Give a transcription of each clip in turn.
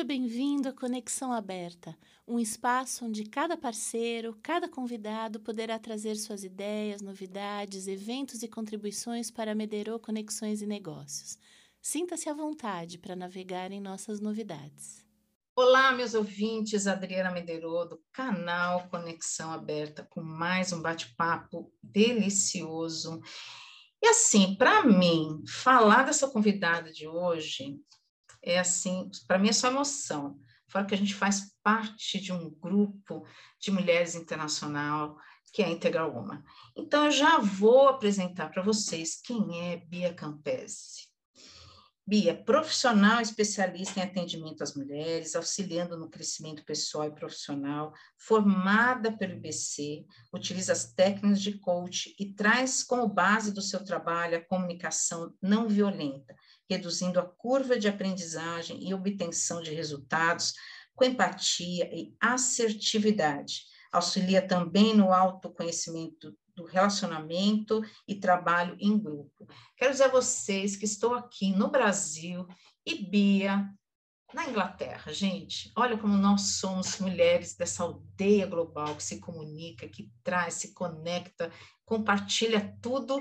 Seja bem-vindo à Conexão Aberta, um espaço onde cada parceiro, cada convidado poderá trazer suas ideias, novidades, eventos e contribuições para Mederô Conexões e Negócios. Sinta-se à vontade para navegar em nossas novidades. Olá, meus ouvintes, Adriana Mederô, do canal Conexão Aberta, com mais um bate-papo delicioso. E assim, para mim, falar dessa convidada de hoje é assim, para mim é só emoção. Fora que a gente faz parte de um grupo de mulheres internacional que é a Integral Woman. Então, eu já vou apresentar para vocês quem é Bia Campese. Bia, profissional especialista em atendimento às mulheres, auxiliando no crescimento pessoal e profissional, formada pelo IBC, utiliza as técnicas de coach e traz como base do seu trabalho a comunicação não violenta, reduzindo a curva de aprendizagem e obtenção de resultados com empatia e assertividade. Auxilia também no autoconhecimento do relacionamento e trabalho em grupo. Quero dizer a vocês que estou aqui no Brasil e Bia na Inglaterra, gente. Olha como nós somos mulheres dessa aldeia global que se comunica, que traz, se conecta, compartilha tudo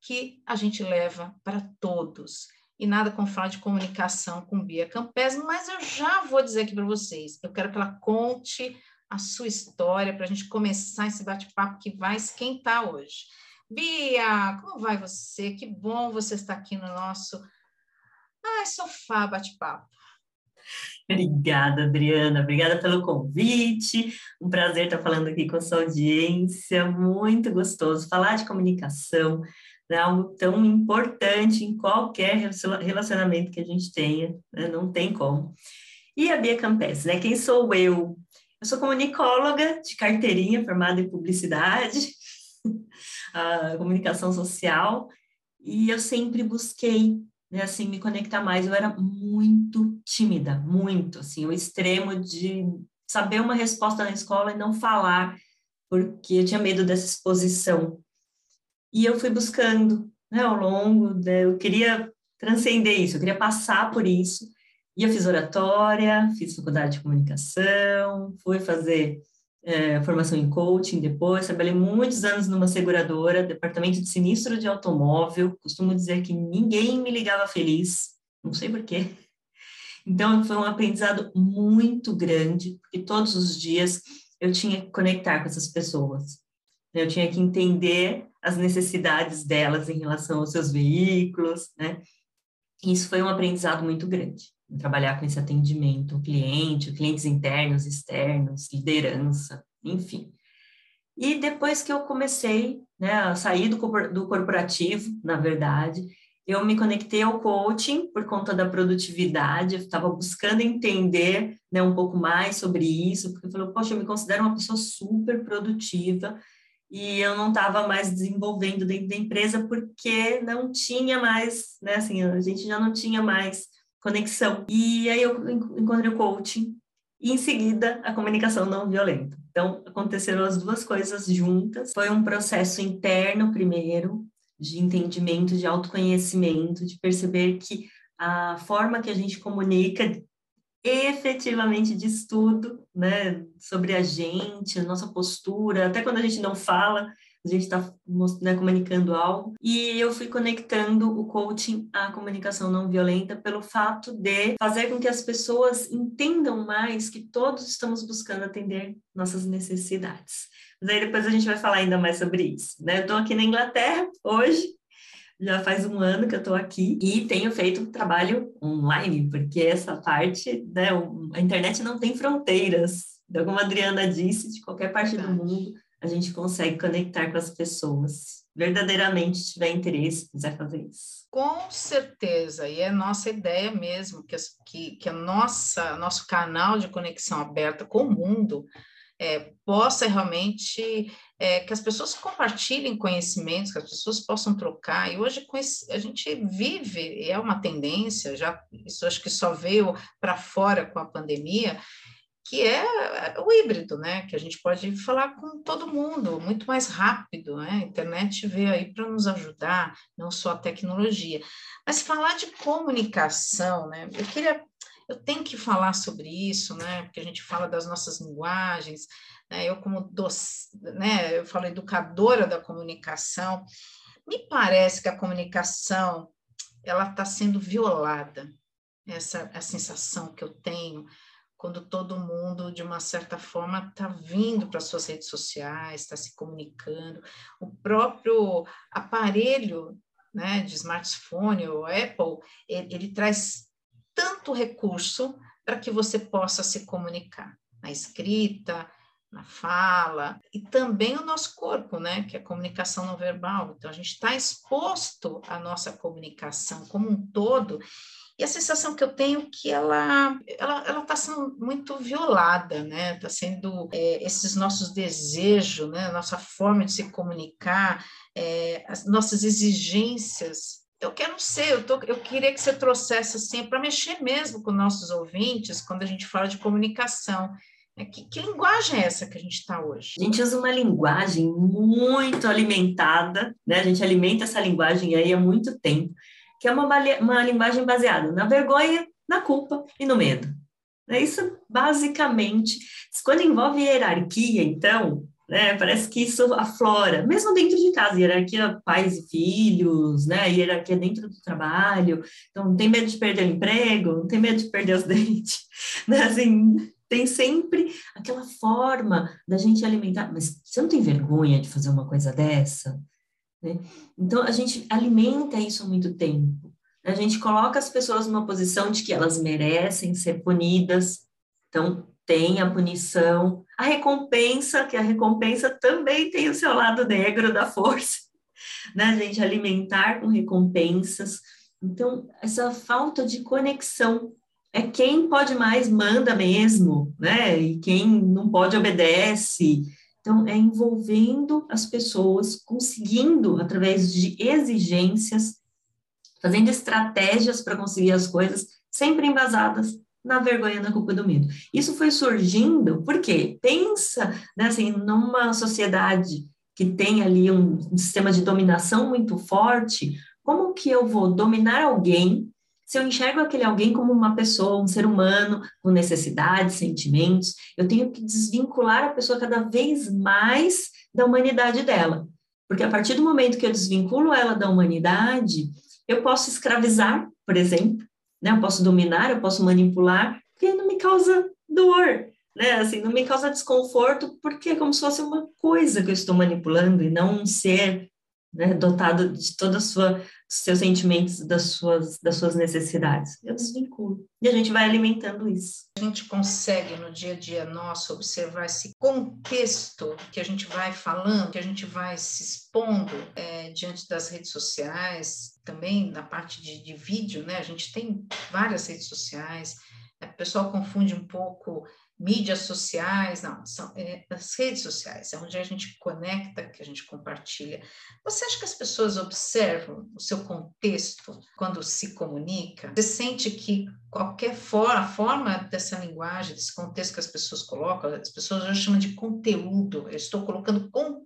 que a gente leva para todos. E nada como falar de comunicação com Bia Campes, mas eu já vou dizer aqui para vocês. Eu quero que ela conte a sua história para a gente começar esse bate-papo que vai esquentar hoje. Bia, como vai você? Que bom você estar aqui no nosso Ai, sofá bate-papo. Obrigada, Adriana. Obrigada pelo convite. Um prazer estar falando aqui com a sua audiência. Muito gostoso falar de comunicação, é algo tão importante em qualquer relacionamento que a gente tenha, né? não tem como. E a Bia Campes, né? Quem sou eu? Eu sou comunicóloga de carteirinha, formada em publicidade, comunicação social, e eu sempre busquei, né, assim, me conectar mais. Eu era muito tímida, muito, assim, o extremo de saber uma resposta na escola e não falar, porque eu tinha medo dessa exposição. E eu fui buscando, né, ao longo, né, eu queria transcender isso, eu queria passar por isso, e eu fiz oratória, fiz faculdade de comunicação, fui fazer é, formação em coaching depois, trabalhei muitos anos numa seguradora, departamento de sinistro de automóvel, costumo dizer que ninguém me ligava feliz, não sei porquê. Então, foi um aprendizado muito grande, porque todos os dias eu tinha que conectar com essas pessoas. Eu tinha que entender as necessidades delas em relação aos seus veículos, né? Isso foi um aprendizado muito grande trabalhar com esse atendimento ao cliente, clientes internos, externos, liderança, enfim. E depois que eu comecei né, a sair do, do corporativo, na verdade, eu me conectei ao coaching por conta da produtividade, eu estava buscando entender né, um pouco mais sobre isso, porque eu falei, poxa, eu me considero uma pessoa super produtiva, e eu não estava mais desenvolvendo dentro da empresa porque não tinha mais, né, assim, a gente já não tinha mais conexão. E aí eu encontrei o coaching e em seguida a comunicação não violenta. Então aconteceram as duas coisas juntas. Foi um processo interno primeiro de entendimento, de autoconhecimento, de perceber que a forma que a gente comunica efetivamente diz tudo, né, sobre a gente, a nossa postura, até quando a gente não fala, a gente está né, comunicando algo. E eu fui conectando o coaching à comunicação não violenta pelo fato de fazer com que as pessoas entendam mais que todos estamos buscando atender nossas necessidades. Mas aí depois a gente vai falar ainda mais sobre isso. Né? Eu estou aqui na Inglaterra hoje, já faz um ano que eu estou aqui e tenho feito trabalho online, porque essa parte, né, a internet não tem fronteiras. Então, como a Adriana disse, de qualquer parte Verdade. do mundo a gente consegue conectar com as pessoas. Verdadeiramente tiver interesse, quiser fazer isso. Com certeza, e é nossa ideia mesmo que, que, que a nossa nosso canal de conexão aberta com o mundo é, possa realmente é, que as pessoas compartilhem conhecimentos, que as pessoas possam trocar. E hoje a gente vive, é uma tendência, já isso acho que só veio para fora com a pandemia, que é o híbrido, né? Que a gente pode falar com todo mundo muito mais rápido, né? A internet veio aí para nos ajudar, não só a tecnologia. Mas falar de comunicação, né? Eu queria, eu tenho que falar sobre isso, né? Porque a gente fala das nossas linguagens, né? Eu como doc, né? Eu falo educadora da comunicação, me parece que a comunicação ela está sendo violada. Essa a sensação que eu tenho quando todo mundo, de uma certa forma, está vindo para suas redes sociais, está se comunicando. O próprio aparelho né, de smartphone, o Apple, ele, ele traz tanto recurso para que você possa se comunicar na escrita, na fala, e também o nosso corpo, né, que é a comunicação não verbal. Então, a gente está exposto à nossa comunicação como um todo, e a sensação que eu tenho é que ela ela está sendo muito violada, né? Está sendo é, esses nossos desejos, né? Nossa forma de se comunicar, é, as nossas exigências. Eu quero ser, eu, tô, eu queria que você trouxesse assim para mexer mesmo com nossos ouvintes quando a gente fala de comunicação. É, que, que, linguagem é essa que a gente está hoje? A gente usa uma linguagem muito alimentada, né? A gente alimenta essa linguagem aí há muito tempo que é uma, uma linguagem baseada na vergonha, na culpa e no medo. É isso, basicamente. Quando envolve hierarquia, então, né, parece que isso aflora, mesmo dentro de casa, hierarquia pais e filhos, né, hierarquia dentro do trabalho. Então, não tem medo de perder o emprego, não tem medo de perder os dentes, né, assim, tem sempre aquela forma da gente alimentar. Mas você não tem vergonha de fazer uma coisa dessa? Né? Então, a gente alimenta isso há muito tempo. A gente coloca as pessoas numa posição de que elas merecem ser punidas, então tem a punição, a recompensa, que a recompensa também tem o seu lado negro da força, né? Gente alimentar com recompensas. Então, essa falta de conexão é quem pode mais manda mesmo, né? E quem não pode obedece. Então, é envolvendo as pessoas, conseguindo, através de exigências, fazendo estratégias para conseguir as coisas, sempre embasadas na vergonha, na culpa do medo. Isso foi surgindo porque pensa, né, assim, numa sociedade que tem ali um sistema de dominação muito forte, como que eu vou dominar alguém se eu enxergo aquele alguém como uma pessoa, um ser humano, com necessidades, sentimentos, eu tenho que desvincular a pessoa cada vez mais da humanidade dela. Porque a partir do momento que eu desvinculo ela da humanidade, eu posso escravizar, por exemplo, né? Eu posso dominar, eu posso manipular, porque não me causa dor, né? Assim, não me causa desconforto, porque é como se fosse uma coisa que eu estou manipulando e não um ser né, dotado de todos sua, seus sentimentos, das suas, das suas necessidades. Eu desvinculo. E a gente vai alimentando isso. A gente consegue, no dia a dia nosso, observar esse contexto que a gente vai falando, que a gente vai se expondo é, diante das redes sociais, também na parte de, de vídeo, né? A gente tem várias redes sociais, o pessoal confunde um pouco mídias sociais, não, são é, as redes sociais, é onde a gente conecta, que a gente compartilha. Você acha que as pessoas observam o seu contexto quando se comunica? Você sente que qualquer forma, a forma dessa linguagem, desse contexto que as pessoas colocam, as pessoas já chamam de conteúdo, eu estou colocando conteúdo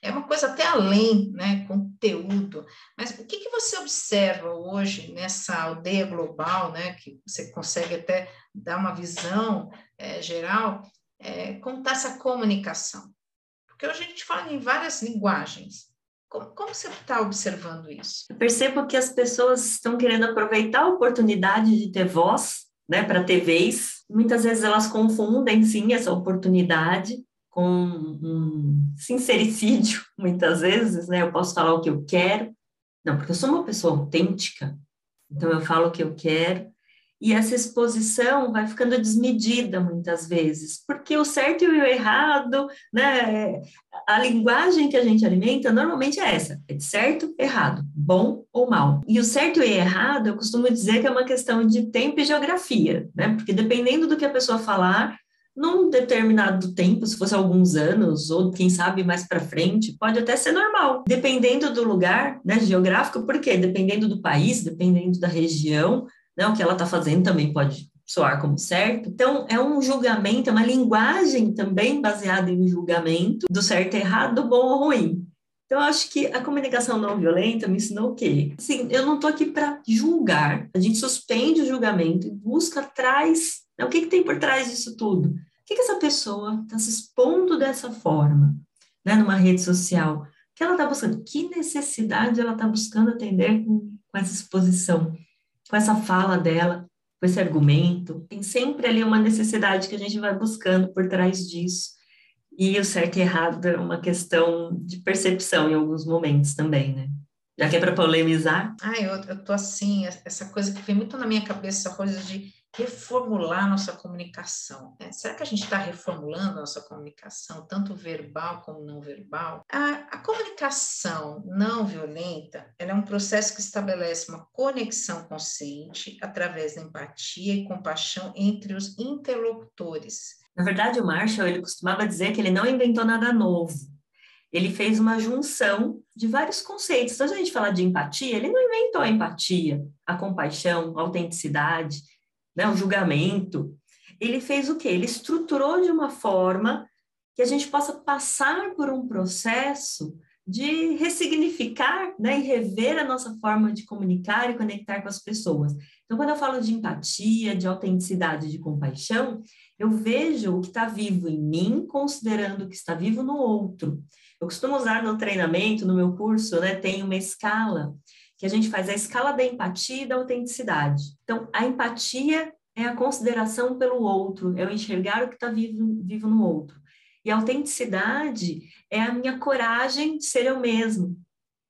é uma coisa até além, né, conteúdo. Mas o que, que você observa hoje nessa aldeia global, né, que você consegue até dar uma visão é, geral, é, como está essa comunicação? Porque hoje a gente fala em várias linguagens. Como, como você está observando isso? Eu percebo que as pessoas estão querendo aproveitar a oportunidade de ter voz, né, para ter vez. Muitas vezes elas confundem, sim, essa oportunidade com um sincericídio, muitas vezes, né? Eu posso falar o que eu quero, não, porque eu sou uma pessoa autêntica, então eu falo o que eu quero, e essa exposição vai ficando desmedida muitas vezes, porque o certo e o errado, né? A linguagem que a gente alimenta normalmente é essa: é de certo, errado, bom ou mal. E o certo e errado, eu costumo dizer que é uma questão de tempo e geografia, né? Porque dependendo do que a pessoa falar, num determinado tempo, se fosse alguns anos, ou quem sabe mais para frente, pode até ser normal, dependendo do lugar né, geográfico, porque dependendo do país, dependendo da região, né, o que ela está fazendo também pode soar como certo. Então, é um julgamento, é uma linguagem também baseada em julgamento do certo errado, do bom ou ruim. Então, eu acho que a comunicação não violenta me ensinou o quê? Assim, eu não estou aqui para julgar, a gente suspende o julgamento e busca atrás, né, o que, que tem por trás disso tudo? Que, que essa pessoa está se expondo dessa forma, né, numa rede social? O que ela está buscando? Que necessidade ela está buscando atender com, com essa exposição, com essa fala dela, com esse argumento? Tem sempre ali uma necessidade que a gente vai buscando por trás disso. E o certo e errado é uma questão de percepção em alguns momentos também, né? Já que é para polemizar. Ah, eu, eu tô assim, essa coisa que vem muito na minha cabeça, essa coisa de reformular nossa comunicação. Né? Será que a gente está reformulando a nossa comunicação, tanto verbal como não verbal? A, a, comunicação não violenta é um processo que estabelece uma conexão consciente através da empatia e compaixão entre os interlocutores, na verdade, o Marshall ele costumava dizer que ele não inventou nada novo. Ele fez uma junção de vários conceitos. Então, a gente falar de empatia, ele não inventou a empatia, a compaixão, a autenticidade, né, o julgamento. Ele fez o quê? Ele estruturou de uma forma que a gente possa passar por um processo de ressignificar né, e rever a nossa forma de comunicar e conectar com as pessoas. Então, quando eu falo de empatia, de autenticidade, de compaixão, eu vejo o que está vivo em mim, considerando o que está vivo no outro. Eu costumo usar no treinamento, no meu curso, né, tem uma escala que a gente faz a escala da empatia e da autenticidade. Então, a empatia é a consideração pelo outro, é o enxergar o que está vivo, vivo no outro. E a autenticidade é a minha coragem de ser eu mesmo.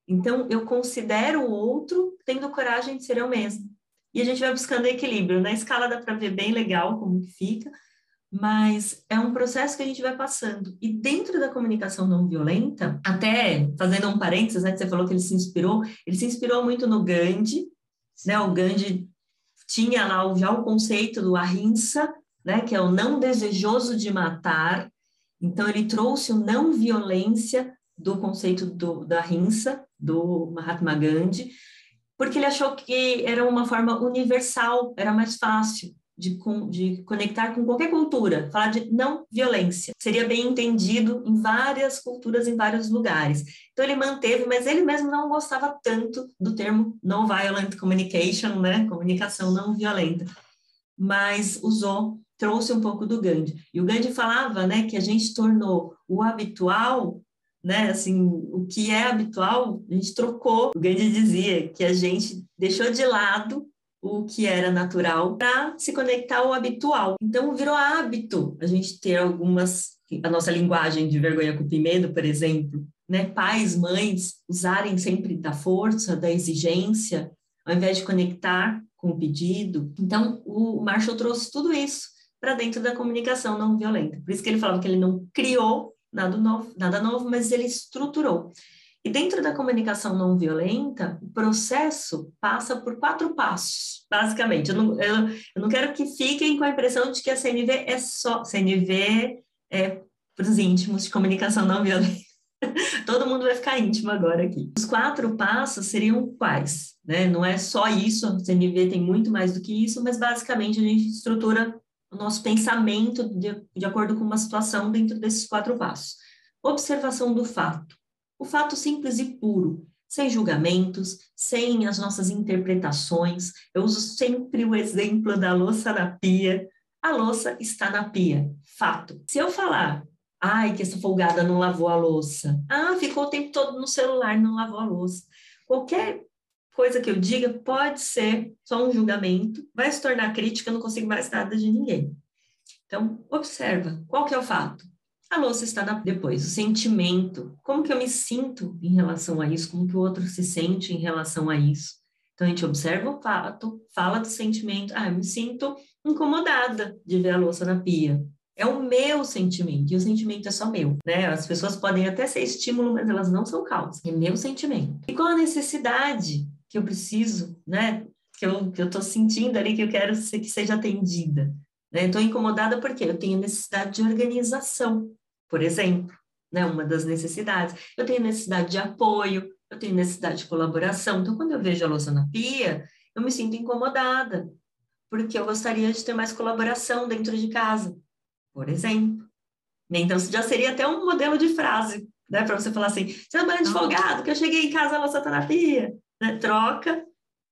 Então, eu considero o outro tendo coragem de ser eu mesmo. E a gente vai buscando equilíbrio. Na escala dá para ver bem legal como que fica, mas é um processo que a gente vai passando. E dentro da comunicação não violenta, até fazendo um parênteses, né, que você falou que ele se inspirou, ele se inspirou muito no Gandhi, né, o Gandhi tinha lá já o conceito do ahimsa, né, que é o não desejoso de matar, então, ele trouxe o não violência do conceito do, da rinça, do Mahatma Gandhi, porque ele achou que era uma forma universal, era mais fácil de, de conectar com qualquer cultura, falar de não violência. Seria bem entendido em várias culturas, em vários lugares. Então, ele manteve, mas ele mesmo não gostava tanto do termo non-violent communication, né? Comunicação não violenta, mas usou trouxe um pouco do Gandhi. E o Gandhi falava, né, que a gente tornou o habitual, né, assim, o que é habitual, a gente trocou. O Gandhi dizia que a gente deixou de lado o que era natural para se conectar ao habitual. Então virou hábito a gente ter algumas a nossa linguagem de vergonha, e medo, por exemplo, né? Pais, mães usarem sempre da força, da exigência, ao invés de conectar com o pedido. Então o Marshall trouxe tudo isso para dentro da comunicação não violenta. Por isso que ele falava que ele não criou nada novo, nada novo, mas ele estruturou. Dentro da comunicação não violenta, o processo passa por quatro passos, basicamente. Eu não, eu, eu não quero que fiquem com a impressão de que a CNV é só. CNV é para os íntimos de comunicação não violenta. Todo mundo vai ficar íntimo agora aqui. Os quatro passos seriam quais? Né? Não é só isso, a CNV tem muito mais do que isso, mas basicamente a gente estrutura o nosso pensamento de, de acordo com uma situação dentro desses quatro passos. Observação do fato. O fato simples e puro, sem julgamentos, sem as nossas interpretações. Eu uso sempre o exemplo da louça na pia. A louça está na pia. Fato. Se eu falar, ai, que essa folgada não lavou a louça. Ah, ficou o tempo todo no celular, não lavou a louça. Qualquer coisa que eu diga pode ser só um julgamento, vai se tornar crítica, eu não consigo mais nada de ninguém. Então, observa, qual que é o fato? A louça está na... depois, o sentimento, como que eu me sinto em relação a isso, como que o outro se sente em relação a isso. Então, a gente observa o fato, fala do sentimento, ah, eu me sinto incomodada de ver a louça na pia. É o meu sentimento, e o sentimento é só meu, né? As pessoas podem até ser estímulo, mas elas não são causa. É meu sentimento. E qual a necessidade que eu preciso, né? Que eu, que eu tô sentindo ali, que eu quero que seja atendida. Né? Estou incomodada porque eu tenho necessidade de organização, por exemplo, né? Uma das necessidades. Eu tenho necessidade de apoio, eu tenho necessidade de colaboração. Então, quando eu vejo a louça na pia, eu me sinto incomodada. porque eu gostaria de ter mais colaboração dentro de casa, por exemplo. Então, já seria até um modelo de frase, né? Para você falar assim, você é um advogado, que eu cheguei em casa, a louça tá na pia, né? Troca,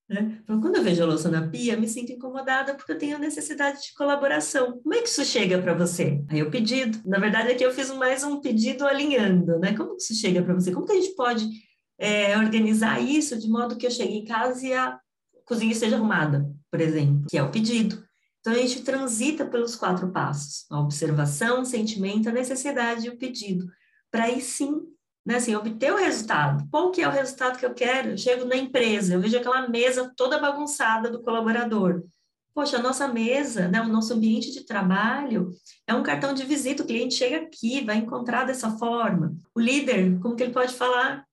né? Então, quando eu vejo a louça na pia, me sinto incomodada porque eu tenho necessidade de colaboração. Como é que isso chega para você? Aí o pedido. Na verdade, aqui eu fiz mais um pedido alinhando, né? Como que isso chega para você? Como que a gente pode é, organizar isso de modo que eu chegue em casa e a cozinha esteja arrumada, por exemplo, que é o pedido. Então, a gente transita pelos quatro passos: a observação, o sentimento, a necessidade e o pedido, para aí sim, né, assim, obter o resultado. Qual que é o resultado que eu quero? Eu chego na empresa, eu vejo aquela mesa toda bagunçada do colaborador. Poxa, a nossa mesa, né, o nosso ambiente de trabalho é um cartão de visita, o cliente chega aqui, vai encontrar dessa forma. O líder, como que ele pode falar?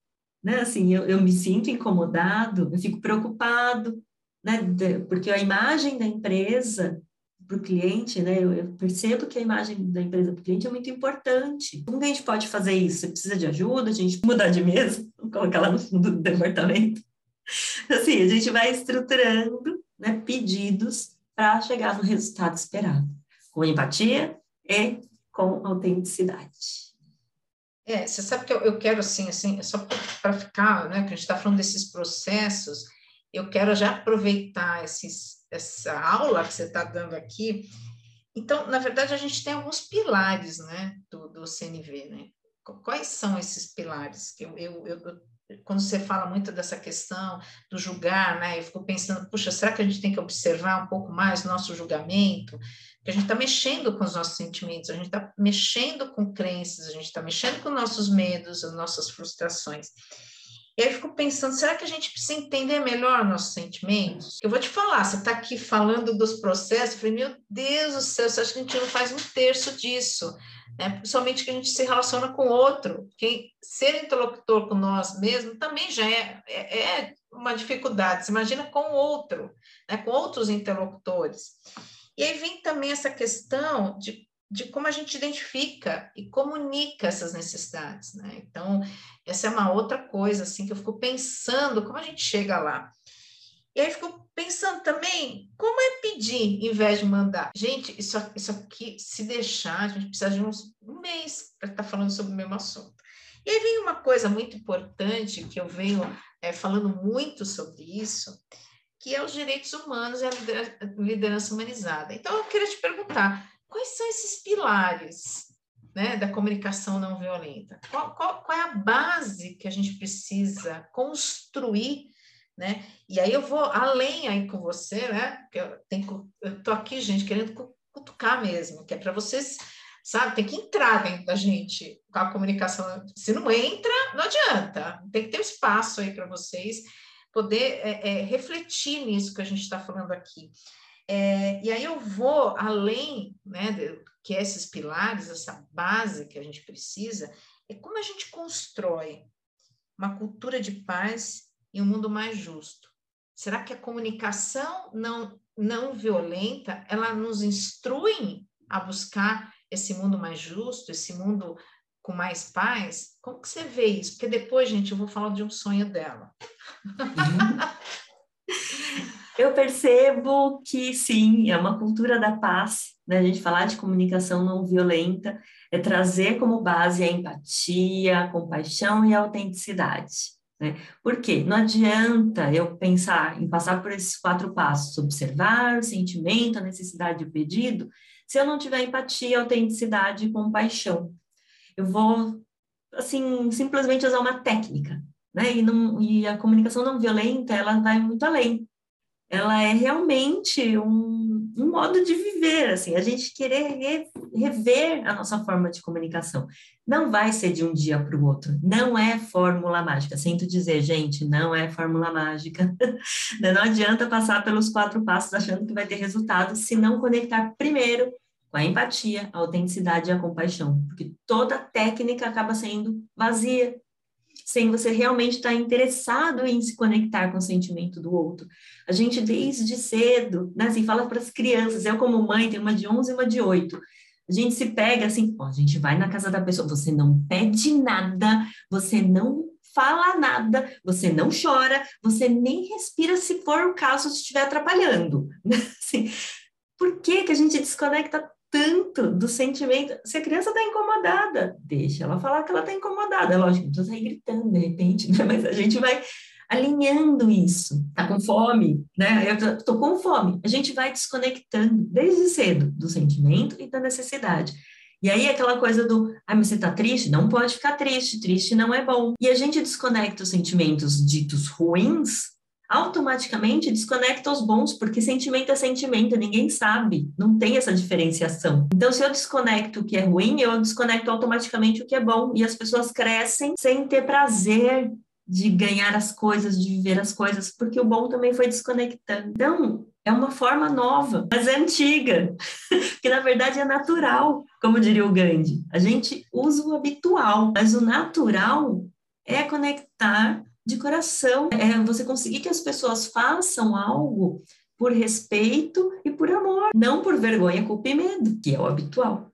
Né, assim, eu, eu me sinto incomodado, eu fico preocupado, né? Porque a imagem da empresa para o cliente, né? Eu, eu, percebo que a imagem da empresa para o cliente é muito importante. Como a gente pode fazer isso? Você precisa de ajuda? A gente mudar de mesa, colocar lá no fundo do departamento. Assim, a gente vai estruturando né, pedidos para chegar no resultado esperado, com empatia e com autenticidade. É, você sabe que eu, eu quero assim, assim, só para ficar, né, que a gente está falando desses processos, eu quero já aproveitar esses, essa aula que você está dando aqui. Então, na verdade, a gente tem alguns pilares né, do, do CNV. Né? Quais são esses pilares? Que eu, eu, eu, quando você fala muito dessa questão do julgar, né, eu fico pensando, puxa, será que a gente tem que observar um pouco mais nosso julgamento? Porque a gente está mexendo com os nossos sentimentos, a gente está mexendo com crenças, a gente está mexendo com nossos medos, as nossas frustrações. E aí eu fico pensando, será que a gente precisa entender melhor nossos sentimentos? Eu vou te falar, você está aqui falando dos processos, eu falei, meu Deus do céu, você acha que a gente não faz um terço disso? Né? Principalmente que a gente se relaciona com outro. Quem, ser interlocutor com nós mesmos também já é, é, é uma dificuldade. Você imagina com outro, né? com outros interlocutores. E aí vem também essa questão de de como a gente identifica e comunica essas necessidades, né? Então, essa é uma outra coisa, assim, que eu fico pensando como a gente chega lá. E aí fico pensando também, como é pedir em vez de mandar? Gente, isso, isso aqui, se deixar, a gente precisa de uns, um mês para estar tá falando sobre o mesmo assunto. E aí vem uma coisa muito importante, que eu venho é, falando muito sobre isso, que é os direitos humanos e a liderança humanizada. Então, eu queria te perguntar, quais são esses pilares né, da comunicação não violenta? Qual, qual, qual, é a base que a gente precisa construir, né? E aí eu vou além aí com você, né? Eu tenho, eu tô aqui, gente, querendo cutucar mesmo, que é para vocês, sabe? Tem que entrar dentro da gente com a comunicação. Se não entra, não adianta. Tem que ter um espaço aí para vocês poder é, é, refletir nisso que a gente está falando aqui. É, e aí eu vou além né, de, que esses pilares, essa base que a gente precisa, é como a gente constrói uma cultura de paz e um mundo mais justo. Será que a comunicação não, não violenta, ela nos instrui a buscar esse mundo mais justo, esse mundo com mais paz? Como que você vê isso? Porque depois, gente, eu vou falar de um sonho dela. Uhum. Eu percebo que sim, é uma cultura da paz, né? A gente falar de comunicação não violenta é trazer como base a empatia, a compaixão e a autenticidade. Né? Por quê? Não adianta eu pensar em passar por esses quatro passos, observar o sentimento, a necessidade e o pedido, se eu não tiver empatia, autenticidade e compaixão. Eu vou, assim, simplesmente usar uma técnica, né? E, não, e a comunicação não violenta, ela vai muito além ela é realmente um, um modo de viver, assim, a gente querer re, rever a nossa forma de comunicação. Não vai ser de um dia para o outro, não é fórmula mágica. Sinto dizer, gente, não é fórmula mágica. não adianta passar pelos quatro passos achando que vai ter resultado se não conectar primeiro com a empatia, a autenticidade e a compaixão, porque toda técnica acaba sendo vazia, sem você realmente estar interessado em se conectar com o sentimento do outro. A gente, desde cedo, né, assim, fala para as crianças, eu como mãe, tenho uma de 11 e uma de 8, a gente se pega assim, ó, a gente vai na casa da pessoa, você não pede nada, você não fala nada, você não chora, você nem respira se for o caso se estiver atrapalhando. Assim, por que, que a gente desconecta tanto do sentimento? Se a criança está incomodada, deixa ela falar que ela está incomodada. É lógico, não precisa sair gritando de repente, né? mas a gente vai alinhando isso. Tá com fome, né? Eu tô com fome. A gente vai desconectando desde cedo do sentimento e da necessidade. E aí aquela coisa do, ah, mas você tá triste? Não pode ficar triste, triste não é bom. E a gente desconecta os sentimentos ditos ruins, automaticamente desconecta os bons, porque sentimento é sentimento, ninguém sabe, não tem essa diferenciação. Então, se eu desconecto o que é ruim, eu desconecto automaticamente o que é bom, e as pessoas crescem sem ter prazer de ganhar as coisas, de viver as coisas, porque o bom também foi desconectando. Então, é uma forma nova, mas é antiga, que na verdade é natural, como diria o Gandhi. A gente usa o habitual, mas o natural é conectar de coração, é você conseguir que as pessoas façam algo por respeito e por amor, não por vergonha, culpa e medo, que é o habitual.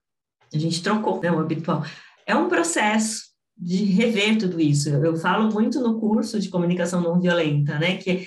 A gente trocou, né, o habitual. É um processo, de rever tudo isso. Eu falo muito no curso de comunicação não violenta, né? Que,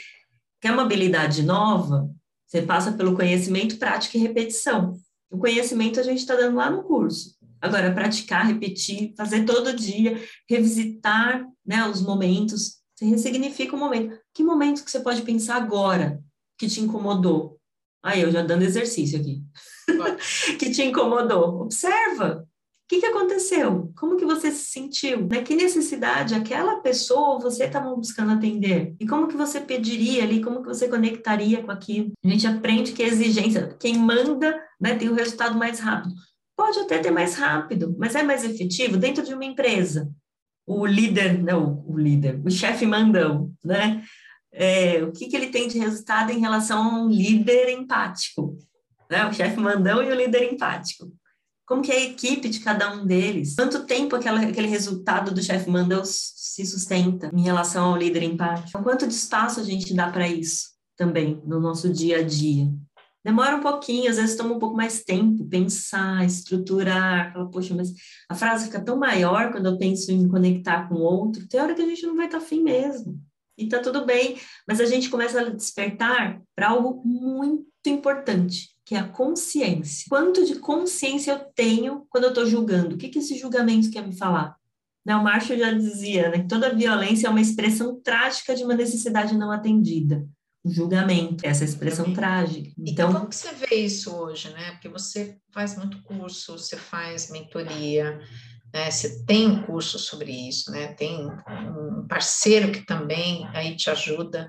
que é uma habilidade nova, você passa pelo conhecimento, prática e repetição. O conhecimento a gente está dando lá no curso. Agora, praticar, repetir, fazer todo dia, revisitar né, os momentos, você ressignifica o momento. Que momento que você pode pensar agora que te incomodou? Aí, eu já dando exercício aqui. que te incomodou. Observa, que, que aconteceu? Como que você se sentiu? Né? Que necessidade aquela pessoa você estava buscando atender? E como que você pediria ali? Como que você conectaria com aquilo? A gente aprende que a exigência, quem manda, né, tem o resultado mais rápido. Pode até ter mais rápido, mas é mais efetivo dentro de uma empresa. O líder, não, o líder, o chefe mandão, né? É, o que, que ele tem de resultado em relação a um líder empático? Né? O chefe mandão e o líder empático como que é a equipe de cada um deles, quanto tempo aquela, aquele resultado do chefe manda se sustenta em relação ao líder empático, quanto de espaço a gente dá para isso também no nosso dia a dia. Demora um pouquinho, às vezes toma um pouco mais tempo pensar, estruturar, fala, poxa, mas a frase fica tão maior quando eu penso em conectar com outro, tem hora que a gente não vai estar tá afim mesmo. E tá tudo bem, mas a gente começa a despertar para algo muito importante, que é a consciência. Quanto de consciência eu tenho quando eu estou julgando? O que, que esse julgamento quer me falar? Né, o Marshall já dizia né, que toda violência é uma expressão trágica de uma necessidade não atendida. O julgamento, essa expressão Também. trágica. Então, e como que você vê isso hoje, né? Porque você faz muito curso, você faz mentoria, né? Você tem um curso sobre isso, né? Tem um parceiro que também aí te ajuda.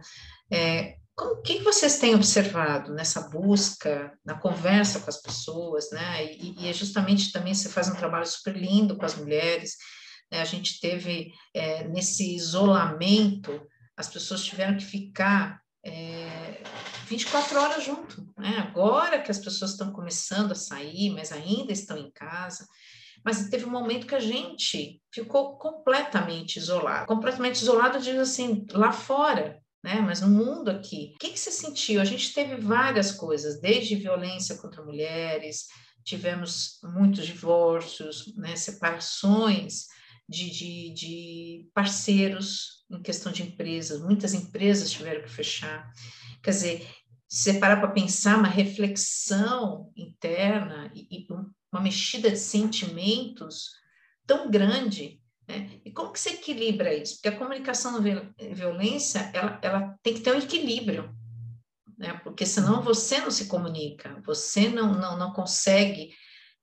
É, o que vocês têm observado nessa busca, na conversa com as pessoas, né? E, e é justamente também você faz um trabalho super lindo com as mulheres. Né? A gente teve é, nesse isolamento, as pessoas tiveram que ficar é, 24 horas junto, né? Agora que as pessoas estão começando a sair, mas ainda estão em casa. Mas teve um momento que a gente ficou completamente isolado. Completamente isolado, diz assim, lá fora, né? Mas no mundo aqui, o que, que você sentiu? A gente teve várias coisas, desde violência contra mulheres, tivemos muitos divórcios, né? separações de, de, de parceiros em questão de empresas, muitas empresas tiveram que fechar. Quer dizer, se você parar para pensar, uma reflexão interna e, e uma mexida de sentimentos tão grande né? E como que você equilibra isso? Porque a comunicação não violência, ela, ela tem que ter um equilíbrio, né? porque senão você não se comunica, você não, não, não consegue,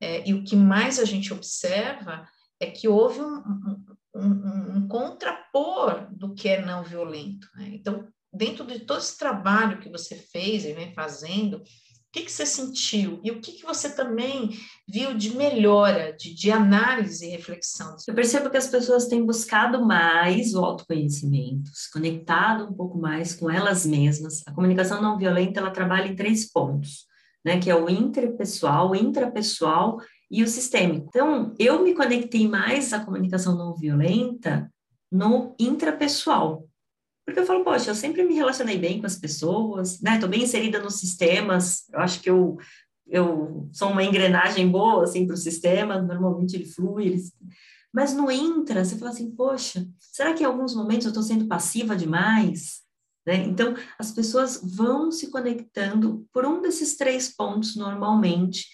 é, e o que mais a gente observa é que houve um, um, um contrapor do que é não violento. Né? Então, dentro de todo esse trabalho que você fez e vem fazendo, o que, que você sentiu? E o que, que você também viu de melhora, de, de análise e reflexão? Eu percebo que as pessoas têm buscado mais o autoconhecimento, se conectado um pouco mais com elas mesmas. A comunicação não violenta, ela trabalha em três pontos, né? Que é o interpessoal, o intrapessoal e o sistêmico. Então, eu me conectei mais à comunicação não violenta no intrapessoal, porque eu falo, poxa, eu sempre me relacionei bem com as pessoas, né? Estou bem inserida nos sistemas, eu acho que eu, eu sou uma engrenagem boa, assim, para o sistema, normalmente ele flui, ele Mas no intra, você fala assim, poxa, será que em alguns momentos eu estou sendo passiva demais? Né? Então, as pessoas vão se conectando por um desses três pontos normalmente,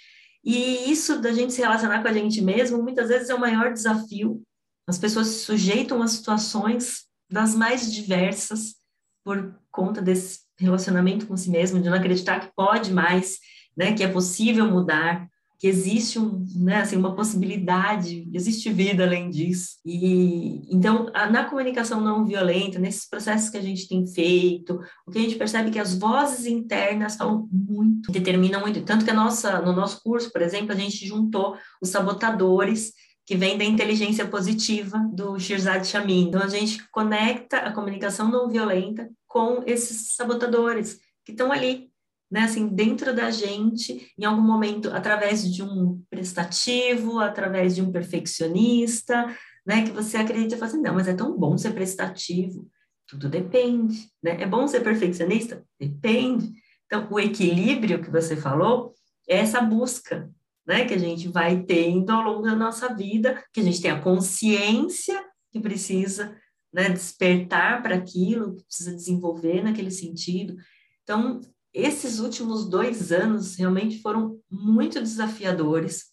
e isso da gente se relacionar com a gente mesmo, muitas vezes é o maior desafio. As pessoas se sujeitam a situações das mais diversas por conta desse relacionamento com si mesmo, de não acreditar que pode mais, né, que é possível mudar, que existe um, né, assim, uma possibilidade, existe vida além disso. E então, a, na comunicação não violenta, nesses processos que a gente tem feito, o que a gente percebe é que as vozes internas falam muito, determinam muito. Tanto que a nossa, no nosso curso, por exemplo, a gente juntou os sabotadores que vem da inteligência positiva do Shirzad Shamin. Então, a gente conecta a comunicação não violenta com esses sabotadores que estão ali né, assim, dentro da gente, em algum momento, através de um prestativo, através de um perfeccionista, né, que você acredita e fala assim, não, mas é tão bom ser prestativo. Tudo depende, né? É bom ser perfeccionista? Depende. Então, o equilíbrio que você falou é essa busca, né, que a gente vai tendo ao longo da nossa vida, que a gente tem a consciência que precisa, né, despertar para aquilo, que precisa desenvolver naquele sentido. Então, esses últimos dois anos realmente foram muito desafiadores,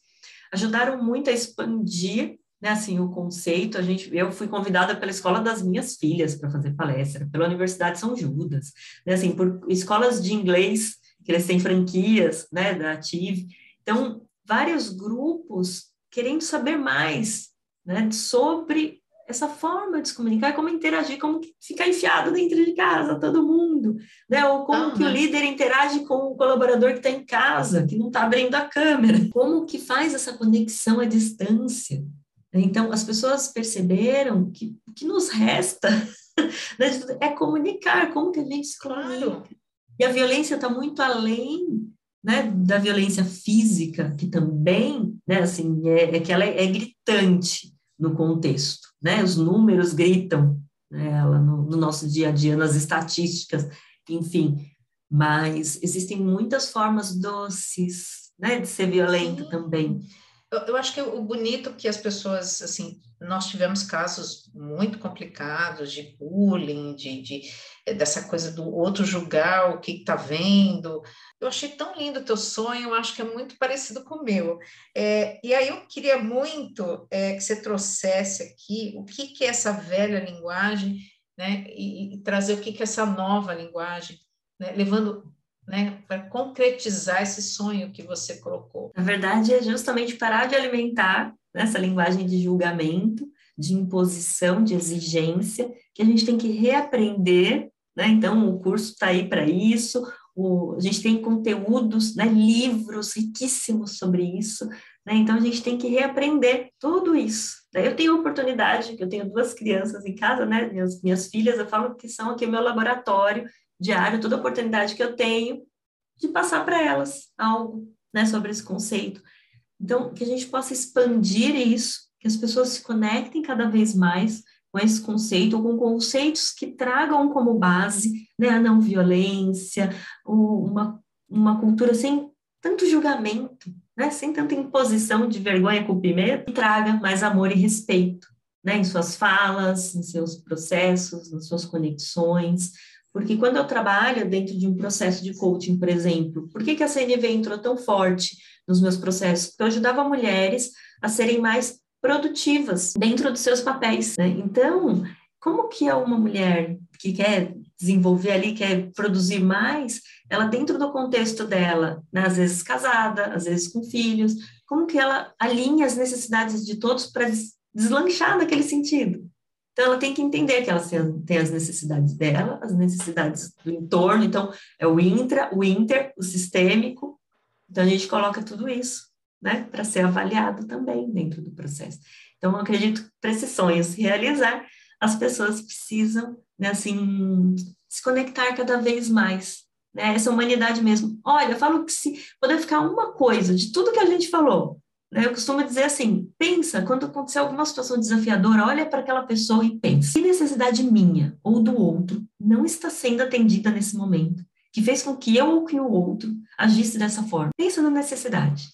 ajudaram muito a expandir né, assim, o conceito. A gente, eu fui convidada pela escola das minhas filhas para fazer palestra, pela Universidade São Judas, né, assim, por escolas de inglês, que eles têm franquias né, da ATIV. Então, vários grupos querendo saber mais né, sobre essa forma de se comunicar, como interagir, como ficar enfiado dentro de casa, todo mundo, né? Ou como ah, que o líder interage com o colaborador que está em casa, que não está abrindo a câmera, como que faz essa conexão à distância. Então, as pessoas perceberam que o que nos resta né, é comunicar, como que a gente se comunica. E a violência está muito além né, da violência física, que também, né, assim, é, é que ela é, é gritante no contexto né? Os números gritam né, ela no, no nosso dia a dia, nas estatísticas, enfim. Mas existem muitas formas doces, né, de ser violenta Sim. também. Eu, acho que o bonito que as pessoas, assim, nós tivemos casos muito complicados de bullying, de, de dessa coisa do outro julgar o que está vendo, eu achei tão lindo o teu sonho, eu acho que é muito parecido com o meu. É, e aí eu queria muito é, que você trouxesse aqui o que, que é essa velha linguagem, né, e, e trazer o que, que é essa nova linguagem, né, levando né, para concretizar esse sonho que você colocou. Na verdade, é justamente parar de alimentar essa linguagem de julgamento, de imposição, de exigência, que a gente tem que reaprender. Né? Então, o curso está aí para isso, o, a gente tem conteúdos, né, livros riquíssimos sobre isso, né, então a gente tem que reaprender tudo isso. Eu tenho a oportunidade, que eu tenho duas crianças em casa, né, minhas, minhas filhas, eu falo que são aqui o meu laboratório diário, toda oportunidade que eu tenho de passar para elas algo né, sobre esse conceito. Então, que a gente possa expandir isso, que as pessoas se conectem cada vez mais com esse conceito, ou com conceitos que tragam como base né, a não violência, uma, uma cultura sem tanto julgamento, né, sem tanta imposição de vergonha, e medo, que traga mais amor e respeito né, em suas falas, em seus processos, nas suas conexões. Porque quando eu trabalho dentro de um processo de coaching, por exemplo, por que, que a CNV entrou tão forte nos meus processos? Porque eu ajudava mulheres a serem mais produtivas dentro dos seus papéis. Né? Então, como que é uma mulher que quer desenvolver ali, quer produzir mais, ela dentro do contexto dela, né? às vezes casada, às vezes com filhos, como que ela alinha as necessidades de todos para deslanchar naquele sentido? Então, ela tem que entender que ela tem as necessidades dela, as necessidades do entorno. Então, é o intra, o inter, o sistêmico. Então, a gente coloca tudo isso né, para ser avaliado também dentro do processo. Então, eu acredito que para esses sonhos realizar, as pessoas precisam, né, assim, se conectar cada vez mais, né, essa humanidade mesmo. Olha, eu falo que se puder ficar uma coisa de tudo que a gente falou, eu costumo dizer assim, pensa, quando acontecer alguma situação desafiadora, olha para aquela pessoa e pensa, que necessidade minha ou do outro não está sendo atendida nesse momento, que fez com que eu ou que o outro agisse dessa forma. Pensa na necessidade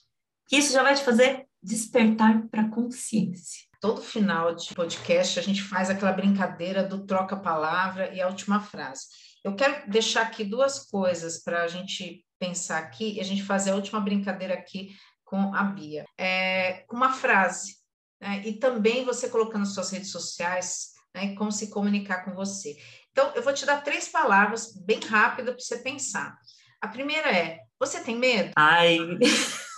que isso já vai te fazer despertar para a consciência. todo final de podcast a gente faz aquela brincadeira do troca-palavra e a última frase. Eu quero deixar aqui duas coisas para a gente pensar aqui e a gente fazer a última brincadeira aqui com a Bia. É, uma frase, né? e também você colocando suas redes sociais, né? como se comunicar com você. Então, eu vou te dar três palavras bem rápidas para você pensar. A primeira é: você tem medo? Ai.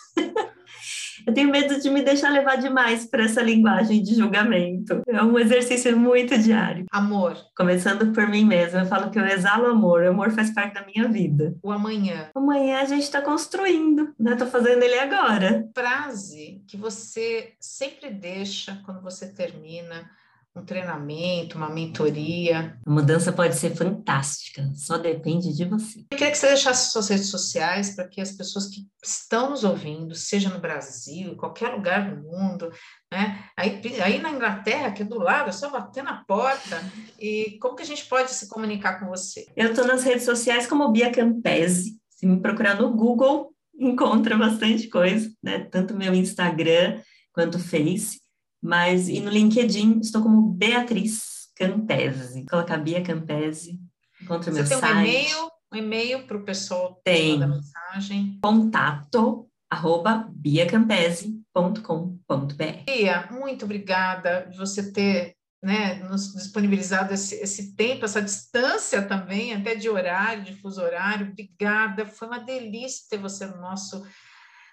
Eu tenho medo de me deixar levar demais para essa linguagem de julgamento. É um exercício muito diário. Amor. Começando por mim mesma, eu falo que eu exalo amor. O amor faz parte da minha vida. O amanhã. Amanhã a gente está construindo, né? Estou fazendo ele agora. Frase que você sempre deixa quando você termina um treinamento, uma mentoria. A mudança pode ser fantástica, só depende de você. Eu queria que você deixasse suas redes sociais para que as pessoas que estão nos ouvindo, seja no Brasil, em qualquer lugar do mundo, né? Aí, aí na Inglaterra, que é do lado, é só bater na porta. E como que a gente pode se comunicar com você? Eu estou nas redes sociais como Bia Campese. Se me procurar no Google, encontra bastante coisa, né? Tanto meu Instagram quanto Face. Mas, e no LinkedIn, estou como Beatriz Campese. Colocar Bia Campese, encontra o meu Você site. tem um e-mail, um e-mail para o pessoal tem. mensagem? Contato, arroba biacampese.com.br. Bia, muito obrigada de você ter né, nos disponibilizado esse, esse tempo, essa distância também, até de horário, de fuso horário. Obrigada, foi uma delícia ter você no nosso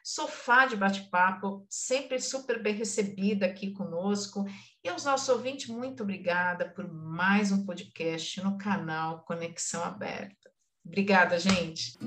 sofá de bate-papo, sempre super bem recebida aqui conosco. E aos nossos ouvintes, muito obrigada por mais um podcast no canal Conexão Aberta. Obrigada, gente.